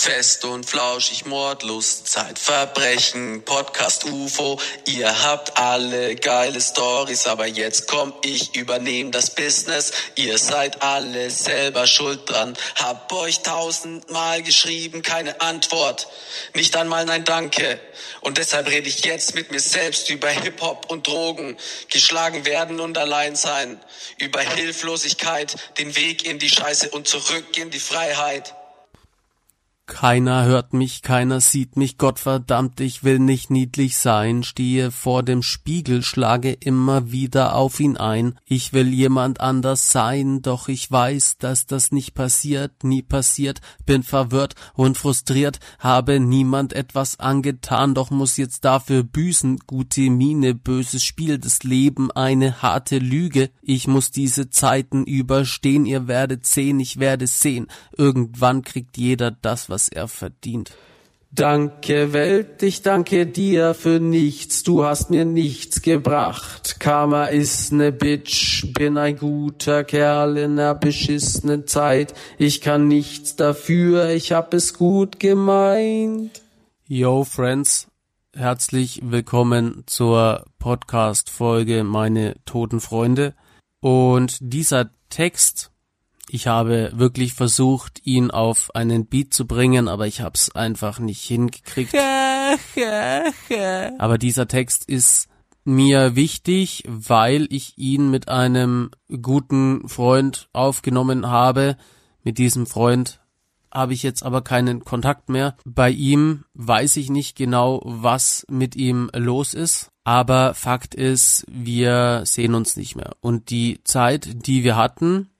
Fest und flauschig, Mordlust, Zeitverbrechen, Podcast UFO. Ihr habt alle geile Stories, aber jetzt komm ich, übernehm das Business. Ihr seid alle selber schuld dran. Hab euch tausendmal geschrieben, keine Antwort. Nicht einmal nein Danke. Und deshalb rede ich jetzt mit mir selbst über Hip-Hop und Drogen. Geschlagen werden und allein sein. Über Hilflosigkeit, den Weg in die Scheiße und zurück in die Freiheit. Keiner hört mich, keiner sieht mich, Gottverdammt, ich will nicht niedlich sein, stehe vor dem Spiegel, schlage immer wieder auf ihn ein. Ich will jemand anders sein, doch ich weiß, dass das nicht passiert, nie passiert, bin verwirrt und frustriert, habe niemand etwas angetan, doch muss jetzt dafür büßen, gute Miene, böses Spiel, das Leben eine harte Lüge. Ich muss diese Zeiten überstehen, ihr werdet sehen, ich werde sehen. Irgendwann kriegt jeder das, was was er verdient. Danke Welt, ich danke dir für nichts, du hast mir nichts gebracht. Karma ist ne Bitch, bin ein guter Kerl in ner beschissenen Zeit. Ich kann nichts dafür, ich hab es gut gemeint. Yo Friends, herzlich willkommen zur Podcast-Folge Meine toten Freunde. Und dieser Text ich habe wirklich versucht, ihn auf einen Beat zu bringen, aber ich habe es einfach nicht hingekriegt. aber dieser Text ist mir wichtig, weil ich ihn mit einem guten Freund aufgenommen habe. Mit diesem Freund habe ich jetzt aber keinen Kontakt mehr. Bei ihm weiß ich nicht genau, was mit ihm los ist. Aber Fakt ist, wir sehen uns nicht mehr. Und die Zeit, die wir hatten,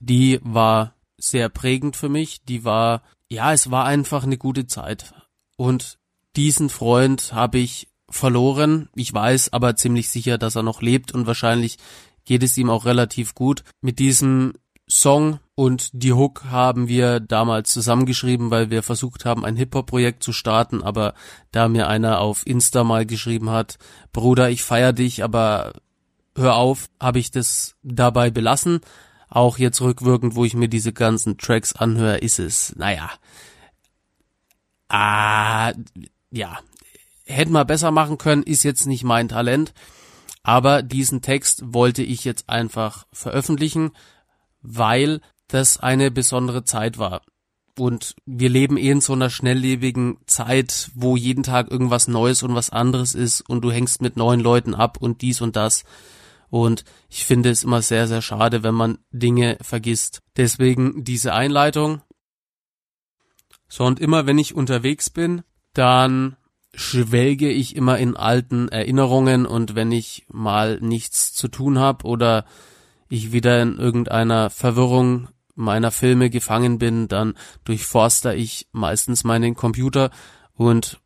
die war sehr prägend für mich. Die war, ja, es war einfach eine gute Zeit. Und diesen Freund habe ich verloren. Ich weiß aber ziemlich sicher, dass er noch lebt und wahrscheinlich geht es ihm auch relativ gut. Mit diesem Song und die Hook haben wir damals zusammengeschrieben, weil wir versucht haben, ein Hip-Hop-Projekt zu starten, aber da mir einer auf Insta mal geschrieben hat, Bruder, ich feier dich, aber hör auf, habe ich das dabei belassen auch jetzt rückwirkend, wo ich mir diese ganzen Tracks anhöre, ist es, naja, ah, ja, hätte man besser machen können, ist jetzt nicht mein Talent. Aber diesen Text wollte ich jetzt einfach veröffentlichen, weil das eine besondere Zeit war. Und wir leben eh in so einer schnelllebigen Zeit, wo jeden Tag irgendwas Neues und was anderes ist und du hängst mit neuen Leuten ab und dies und das. Und ich finde es immer sehr, sehr schade, wenn man Dinge vergisst. Deswegen diese Einleitung. So, und immer wenn ich unterwegs bin, dann schwelge ich immer in alten Erinnerungen und wenn ich mal nichts zu tun habe oder ich wieder in irgendeiner Verwirrung meiner Filme gefangen bin, dann durchforster ich meistens meinen Computer und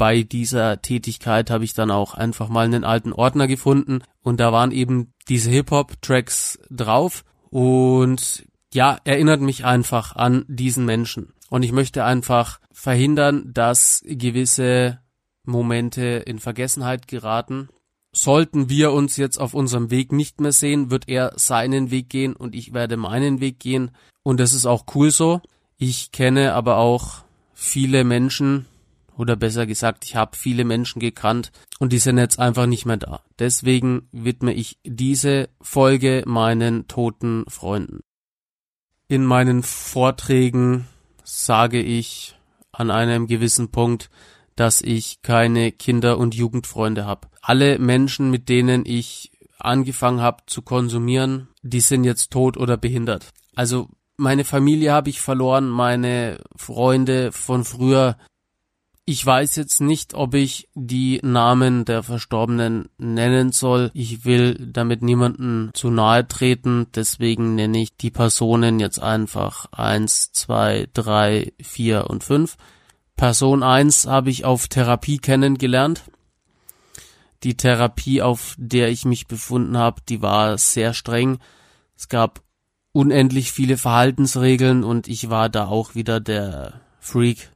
bei dieser Tätigkeit habe ich dann auch einfach mal einen alten Ordner gefunden und da waren eben diese Hip-Hop-Tracks drauf und ja, erinnert mich einfach an diesen Menschen. Und ich möchte einfach verhindern, dass gewisse Momente in Vergessenheit geraten. Sollten wir uns jetzt auf unserem Weg nicht mehr sehen, wird er seinen Weg gehen und ich werde meinen Weg gehen. Und das ist auch cool so. Ich kenne aber auch viele Menschen, oder besser gesagt, ich habe viele Menschen gekannt und die sind jetzt einfach nicht mehr da. Deswegen widme ich diese Folge meinen toten Freunden. In meinen Vorträgen sage ich an einem gewissen Punkt, dass ich keine Kinder- und Jugendfreunde habe. Alle Menschen, mit denen ich angefangen habe zu konsumieren, die sind jetzt tot oder behindert. Also meine Familie habe ich verloren, meine Freunde von früher, ich weiß jetzt nicht, ob ich die Namen der Verstorbenen nennen soll. Ich will damit niemanden zu nahe treten, deswegen nenne ich die Personen jetzt einfach eins, zwei, drei, vier und fünf. Person eins habe ich auf Therapie kennengelernt. Die Therapie, auf der ich mich befunden habe, die war sehr streng. Es gab unendlich viele Verhaltensregeln und ich war da auch wieder der Freak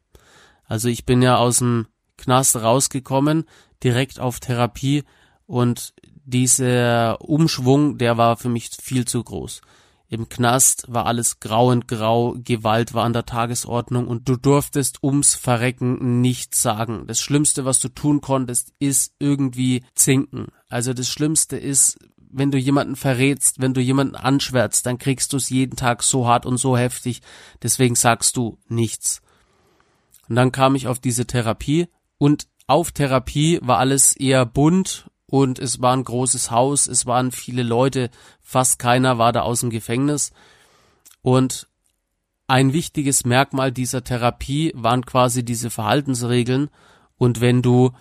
also ich bin ja aus dem Knast rausgekommen, direkt auf Therapie und dieser Umschwung, der war für mich viel zu groß. Im Knast war alles grau und grau, Gewalt war an der Tagesordnung und du durftest ums Verrecken nichts sagen. Das Schlimmste, was du tun konntest, ist irgendwie zinken. Also das Schlimmste ist, wenn du jemanden verrätst, wenn du jemanden anschwärzt, dann kriegst du es jeden Tag so hart und so heftig. Deswegen sagst du nichts. Und dann kam ich auf diese Therapie und auf Therapie war alles eher bunt und es war ein großes Haus, es waren viele Leute, fast keiner war da aus dem Gefängnis. Und ein wichtiges Merkmal dieser Therapie waren quasi diese Verhaltensregeln. Und wenn du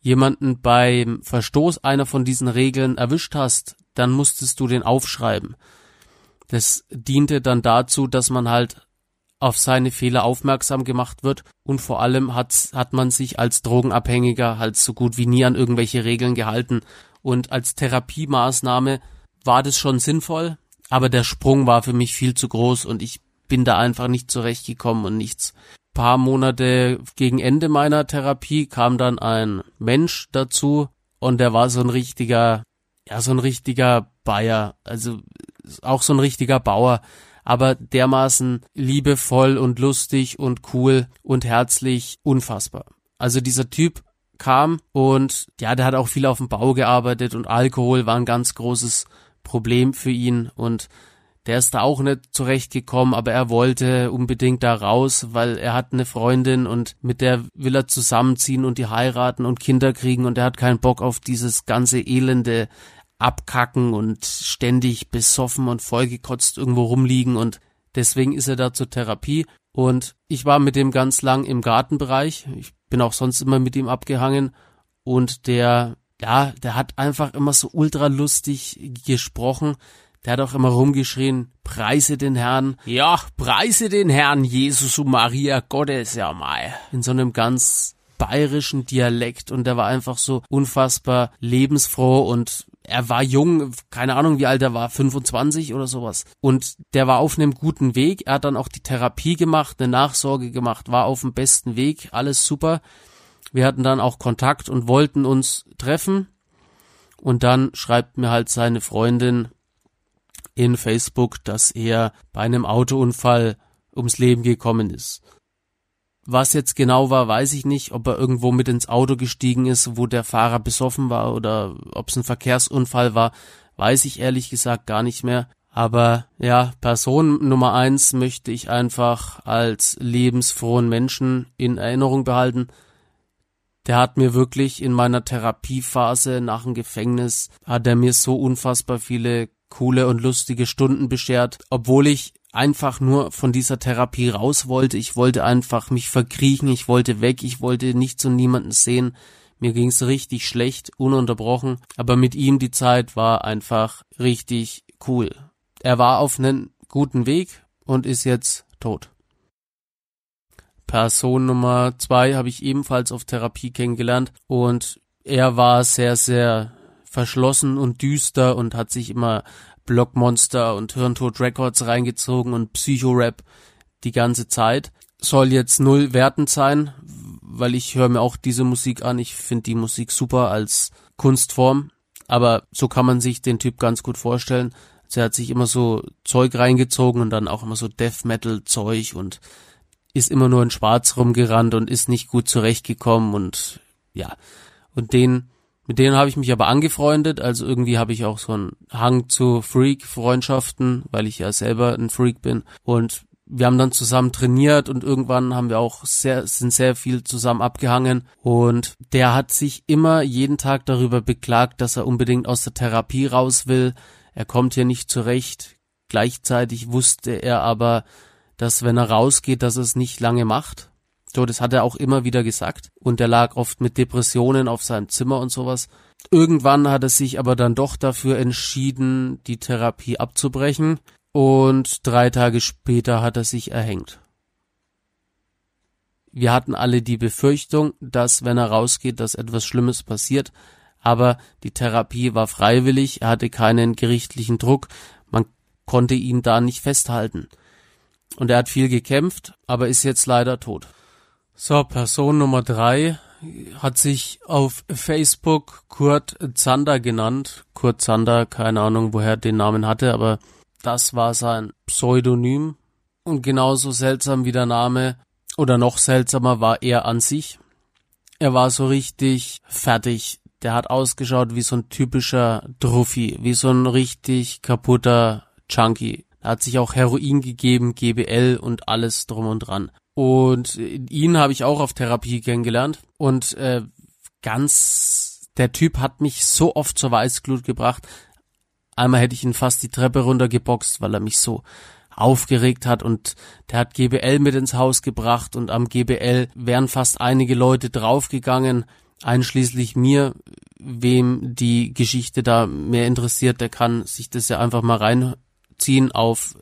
jemanden beim Verstoß einer von diesen Regeln erwischt hast, dann musstest du den aufschreiben. Das diente dann dazu, dass man halt auf seine Fehler aufmerksam gemacht wird. Und vor allem hat, hat man sich als Drogenabhängiger halt so gut wie nie an irgendwelche Regeln gehalten. Und als Therapiemaßnahme war das schon sinnvoll, aber der Sprung war für mich viel zu groß und ich bin da einfach nicht zurechtgekommen und nichts. Paar Monate gegen Ende meiner Therapie kam dann ein Mensch dazu und der war so ein richtiger, ja, so ein richtiger Bayer, also auch so ein richtiger Bauer, aber dermaßen liebevoll und lustig und cool und herzlich, unfassbar. Also dieser Typ kam und ja, der hat auch viel auf dem Bau gearbeitet und Alkohol war ein ganz großes Problem für ihn und der ist da auch nicht zurechtgekommen, aber er wollte unbedingt da raus, weil er hat eine Freundin und mit der will er zusammenziehen und die heiraten und Kinder kriegen und er hat keinen Bock auf dieses ganze elende Abkacken und ständig besoffen und vollgekotzt irgendwo rumliegen und deswegen ist er da zur Therapie und ich war mit dem ganz lang im Gartenbereich. Ich bin auch sonst immer mit ihm abgehangen und der ja, der hat einfach immer so ultra lustig gesprochen der hat auch immer rumgeschrien, preise den Herrn. Ja, preise den Herrn, Jesus und Maria Gottes, ja mal. In so einem ganz bayerischen Dialekt und der war einfach so unfassbar lebensfroh und er war jung, keine Ahnung wie alt er war, 25 oder sowas. Und der war auf einem guten Weg. Er hat dann auch die Therapie gemacht, eine Nachsorge gemacht, war auf dem besten Weg, alles super. Wir hatten dann auch Kontakt und wollten uns treffen. Und dann schreibt mir halt seine Freundin, in Facebook, dass er bei einem Autounfall ums Leben gekommen ist. Was jetzt genau war, weiß ich nicht, ob er irgendwo mit ins Auto gestiegen ist, wo der Fahrer besoffen war oder ob es ein Verkehrsunfall war, weiß ich ehrlich gesagt gar nicht mehr. Aber ja, Person Nummer eins möchte ich einfach als lebensfrohen Menschen in Erinnerung behalten. Der hat mir wirklich in meiner Therapiephase nach dem Gefängnis, hat er mir so unfassbar viele coole und lustige Stunden beschert, obwohl ich einfach nur von dieser Therapie raus wollte. Ich wollte einfach mich verkriechen, ich wollte weg, ich wollte nichts und niemanden sehen. Mir ging's richtig schlecht, ununterbrochen, aber mit ihm die Zeit war einfach richtig cool. Er war auf einem guten Weg und ist jetzt tot. Person Nummer zwei habe ich ebenfalls auf Therapie kennengelernt und er war sehr, sehr verschlossen und düster und hat sich immer Blockmonster und Hirntod Records reingezogen und Psycho-Rap die ganze Zeit. Soll jetzt null wertend sein, weil ich höre mir auch diese Musik an. Ich finde die Musik super als Kunstform. Aber so kann man sich den Typ ganz gut vorstellen. Also er hat sich immer so Zeug reingezogen und dann auch immer so Death Metal Zeug und ist immer nur in Schwarz rumgerannt und ist nicht gut zurechtgekommen und ja. Und den mit denen habe ich mich aber angefreundet, also irgendwie habe ich auch so einen Hang zu Freak-Freundschaften, weil ich ja selber ein Freak bin. Und wir haben dann zusammen trainiert und irgendwann haben wir auch sehr, sind sehr viel zusammen abgehangen. Und der hat sich immer jeden Tag darüber beklagt, dass er unbedingt aus der Therapie raus will. Er kommt hier nicht zurecht. Gleichzeitig wusste er aber, dass wenn er rausgeht, dass er es nicht lange macht so, das hat er auch immer wieder gesagt. Und er lag oft mit Depressionen auf seinem Zimmer und sowas. Irgendwann hat er sich aber dann doch dafür entschieden, die Therapie abzubrechen. Und drei Tage später hat er sich erhängt. Wir hatten alle die Befürchtung, dass wenn er rausgeht, dass etwas Schlimmes passiert. Aber die Therapie war freiwillig, er hatte keinen gerichtlichen Druck, man konnte ihn da nicht festhalten. Und er hat viel gekämpft, aber ist jetzt leider tot. So, Person Nummer drei hat sich auf Facebook Kurt Zander genannt. Kurt Zander, keine Ahnung, woher den Namen hatte, aber Das war sein Pseudonym. Und genauso seltsam wie der Name oder noch seltsamer war er an sich. Er war so richtig fertig. Der hat ausgeschaut wie so ein typischer Druffi, wie so ein richtig kaputter Junkie. Er hat sich auch Heroin gegeben, GBL und alles drum und dran. Und ihn habe ich auch auf Therapie kennengelernt. Und äh, ganz, der Typ hat mich so oft zur Weißglut gebracht. Einmal hätte ich ihn fast die Treppe runtergeboxt, weil er mich so aufgeregt hat. Und der hat GBL mit ins Haus gebracht. Und am GBL wären fast einige Leute draufgegangen, einschließlich mir, wem die Geschichte da mehr interessiert, der kann sich das ja einfach mal reinziehen auf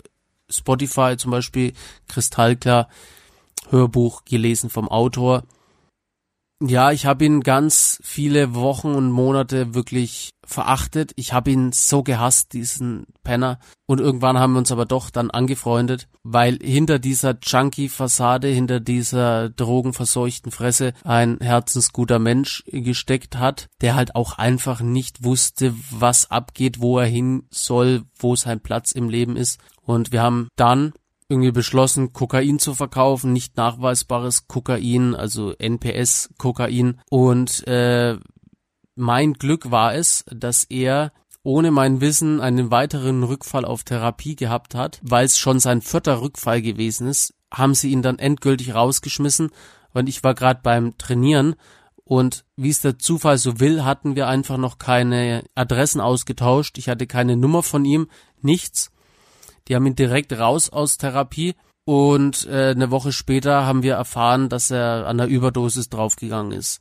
Spotify zum Beispiel, kristallklar, Hörbuch gelesen vom Autor. Ja, ich habe ihn ganz viele Wochen und Monate wirklich verachtet. Ich habe ihn so gehasst, diesen Penner. Und irgendwann haben wir uns aber doch dann angefreundet, weil hinter dieser Junkie-Fassade, hinter dieser drogenverseuchten Fresse ein herzensguter Mensch gesteckt hat, der halt auch einfach nicht wusste, was abgeht, wo er hin soll, wo sein Platz im Leben ist. Und wir haben dann irgendwie beschlossen, Kokain zu verkaufen, nicht nachweisbares Kokain, also NPS-Kokain. Und äh, mein Glück war es, dass er ohne mein Wissen einen weiteren Rückfall auf Therapie gehabt hat, weil es schon sein vierter Rückfall gewesen ist, haben sie ihn dann endgültig rausgeschmissen und ich war gerade beim Trainieren und wie es der Zufall so will, hatten wir einfach noch keine Adressen ausgetauscht. Ich hatte keine Nummer von ihm, nichts. Die haben ihn direkt raus aus Therapie und äh, eine Woche später haben wir erfahren, dass er an einer Überdosis draufgegangen ist.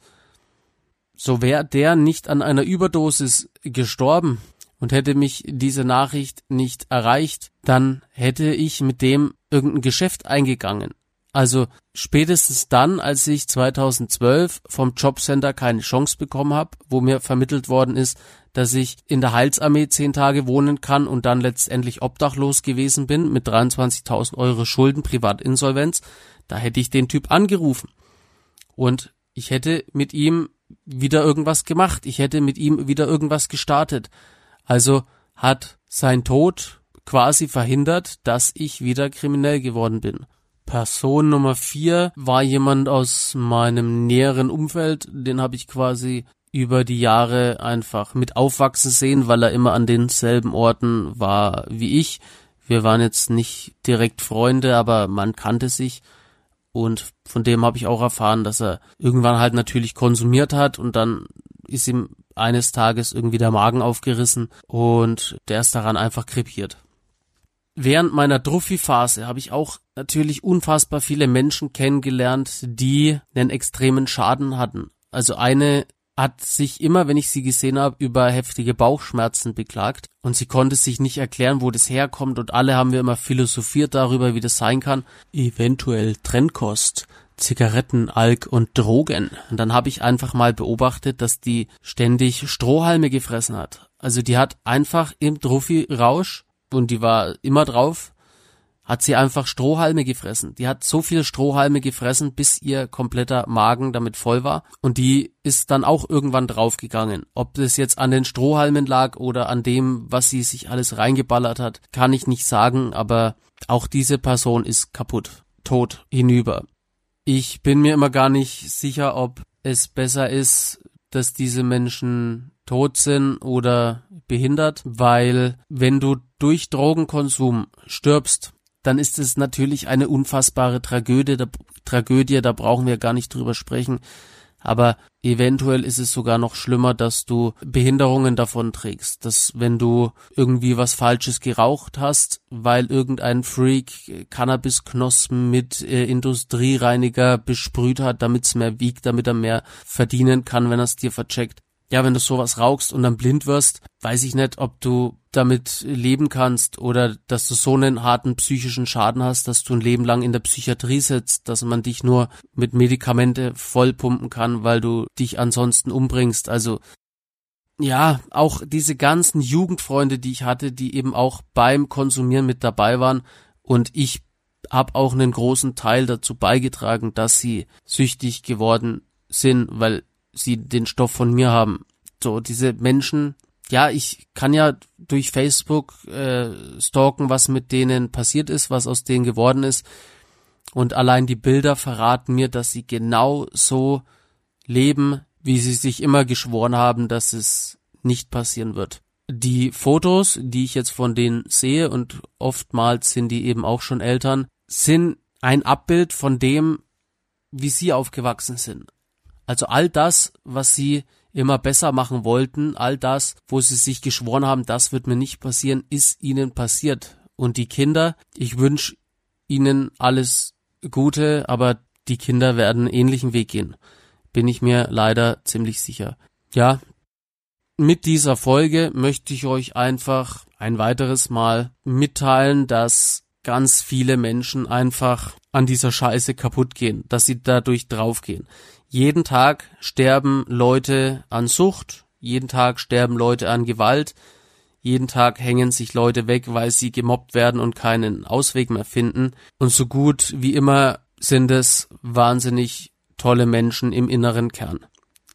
So wäre der nicht an einer Überdosis gestorben und hätte mich diese Nachricht nicht erreicht, dann hätte ich mit dem irgendein Geschäft eingegangen. Also spätestens dann, als ich 2012 vom Jobcenter keine Chance bekommen habe, wo mir vermittelt worden ist, dass ich in der Heilsarmee zehn Tage wohnen kann und dann letztendlich obdachlos gewesen bin mit 23.000 Euro Schulden, Privatinsolvenz, da hätte ich den Typ angerufen. Und ich hätte mit ihm wieder irgendwas gemacht. Ich hätte mit ihm wieder irgendwas gestartet. Also hat sein Tod quasi verhindert, dass ich wieder kriminell geworden bin. Person Nummer vier war jemand aus meinem näheren Umfeld, den habe ich quasi über die Jahre einfach mit aufwachsen sehen, weil er immer an denselben Orten war wie ich. Wir waren jetzt nicht direkt Freunde, aber man kannte sich und von dem habe ich auch erfahren, dass er irgendwann halt natürlich konsumiert hat und dann ist ihm eines Tages irgendwie der Magen aufgerissen und der ist daran einfach krepiert. Während meiner Druffi-Phase habe ich auch natürlich unfassbar viele Menschen kennengelernt, die einen extremen Schaden hatten. Also eine hat sich immer, wenn ich sie gesehen habe, über heftige Bauchschmerzen beklagt und sie konnte sich nicht erklären, wo das herkommt und alle haben wir immer philosophiert darüber, wie das sein kann. Eventuell Trennkost, Zigaretten, Alk und Drogen. Und dann habe ich einfach mal beobachtet, dass die ständig Strohhalme gefressen hat. Also die hat einfach im Druffi-Rausch und die war immer drauf, hat sie einfach Strohhalme gefressen. Die hat so viel Strohhalme gefressen, bis ihr kompletter Magen damit voll war. Und die ist dann auch irgendwann draufgegangen. Ob das jetzt an den Strohhalmen lag oder an dem, was sie sich alles reingeballert hat, kann ich nicht sagen, aber auch diese Person ist kaputt, tot, hinüber. Ich bin mir immer gar nicht sicher, ob es besser ist, dass diese Menschen tot sind oder behindert, weil wenn du durch Drogenkonsum stirbst, dann ist es natürlich eine unfassbare Tragödie, da, Tragödie, da brauchen wir gar nicht drüber sprechen. Aber eventuell ist es sogar noch schlimmer, dass du Behinderungen davon trägst. Dass wenn du irgendwie was Falsches geraucht hast, weil irgendein Freak Cannabisknospen mit äh, Industriereiniger besprüht hat, damit's mehr wiegt, damit er mehr verdienen kann, wenn er es dir vercheckt, ja, wenn du sowas rauchst und dann blind wirst, weiß ich nicht, ob du damit leben kannst oder dass du so einen harten psychischen Schaden hast, dass du ein Leben lang in der Psychiatrie sitzt, dass man dich nur mit Medikamente vollpumpen kann, weil du dich ansonsten umbringst. Also ja, auch diese ganzen Jugendfreunde, die ich hatte, die eben auch beim Konsumieren mit dabei waren und ich habe auch einen großen Teil dazu beigetragen, dass sie süchtig geworden sind, weil sie den Stoff von mir haben. So, diese Menschen ja, ich kann ja durch Facebook äh, stalken, was mit denen passiert ist, was aus denen geworden ist. Und allein die Bilder verraten mir, dass sie genau so leben, wie sie sich immer geschworen haben, dass es nicht passieren wird. Die Fotos, die ich jetzt von denen sehe, und oftmals sind die eben auch schon Eltern, sind ein Abbild von dem, wie sie aufgewachsen sind. Also all das, was sie immer besser machen wollten, all das, wo sie sich geschworen haben, das wird mir nicht passieren, ist ihnen passiert. Und die Kinder, ich wünsche ihnen alles Gute, aber die Kinder werden einen ähnlichen Weg gehen. Bin ich mir leider ziemlich sicher. Ja, mit dieser Folge möchte ich euch einfach ein weiteres Mal mitteilen, dass ganz viele Menschen einfach an dieser Scheiße kaputt gehen, dass sie dadurch draufgehen. Jeden Tag sterben Leute an Sucht, jeden Tag sterben Leute an Gewalt, jeden Tag hängen sich Leute weg, weil sie gemobbt werden und keinen Ausweg mehr finden. Und so gut wie immer sind es wahnsinnig tolle Menschen im inneren Kern.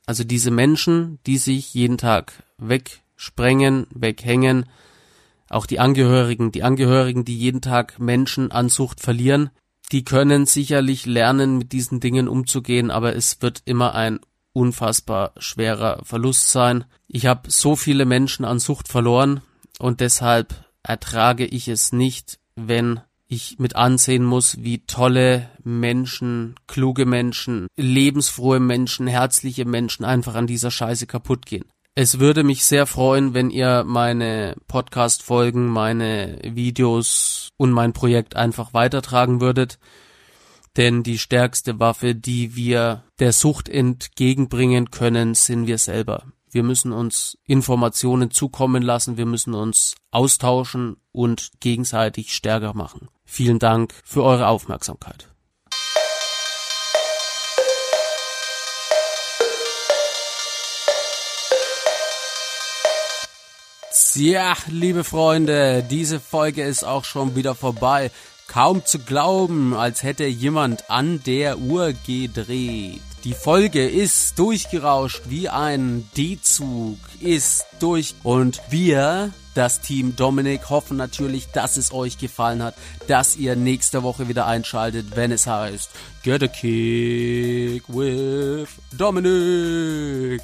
Also diese Menschen, die sich jeden Tag wegsprengen, weghängen, auch die Angehörigen, die Angehörigen, die jeden Tag Menschen an Sucht verlieren, die können sicherlich lernen, mit diesen Dingen umzugehen, aber es wird immer ein unfassbar schwerer Verlust sein. Ich habe so viele Menschen an Sucht verloren und deshalb ertrage ich es nicht, wenn ich mit ansehen muss, wie tolle Menschen, kluge Menschen, lebensfrohe Menschen, herzliche Menschen einfach an dieser Scheiße kaputt gehen. Es würde mich sehr freuen, wenn ihr meine Podcast-Folgen, meine Videos und mein Projekt einfach weitertragen würdet. Denn die stärkste Waffe, die wir der Sucht entgegenbringen können, sind wir selber. Wir müssen uns Informationen zukommen lassen, wir müssen uns austauschen und gegenseitig stärker machen. Vielen Dank für eure Aufmerksamkeit. Ja, liebe Freunde, diese Folge ist auch schon wieder vorbei. Kaum zu glauben, als hätte jemand an der Uhr gedreht. Die Folge ist durchgerauscht wie ein D-Zug, ist durch und wir, das Team Dominik, hoffen natürlich, dass es euch gefallen hat, dass ihr nächste Woche wieder einschaltet, wenn es heißt Get a Kick with Dominik.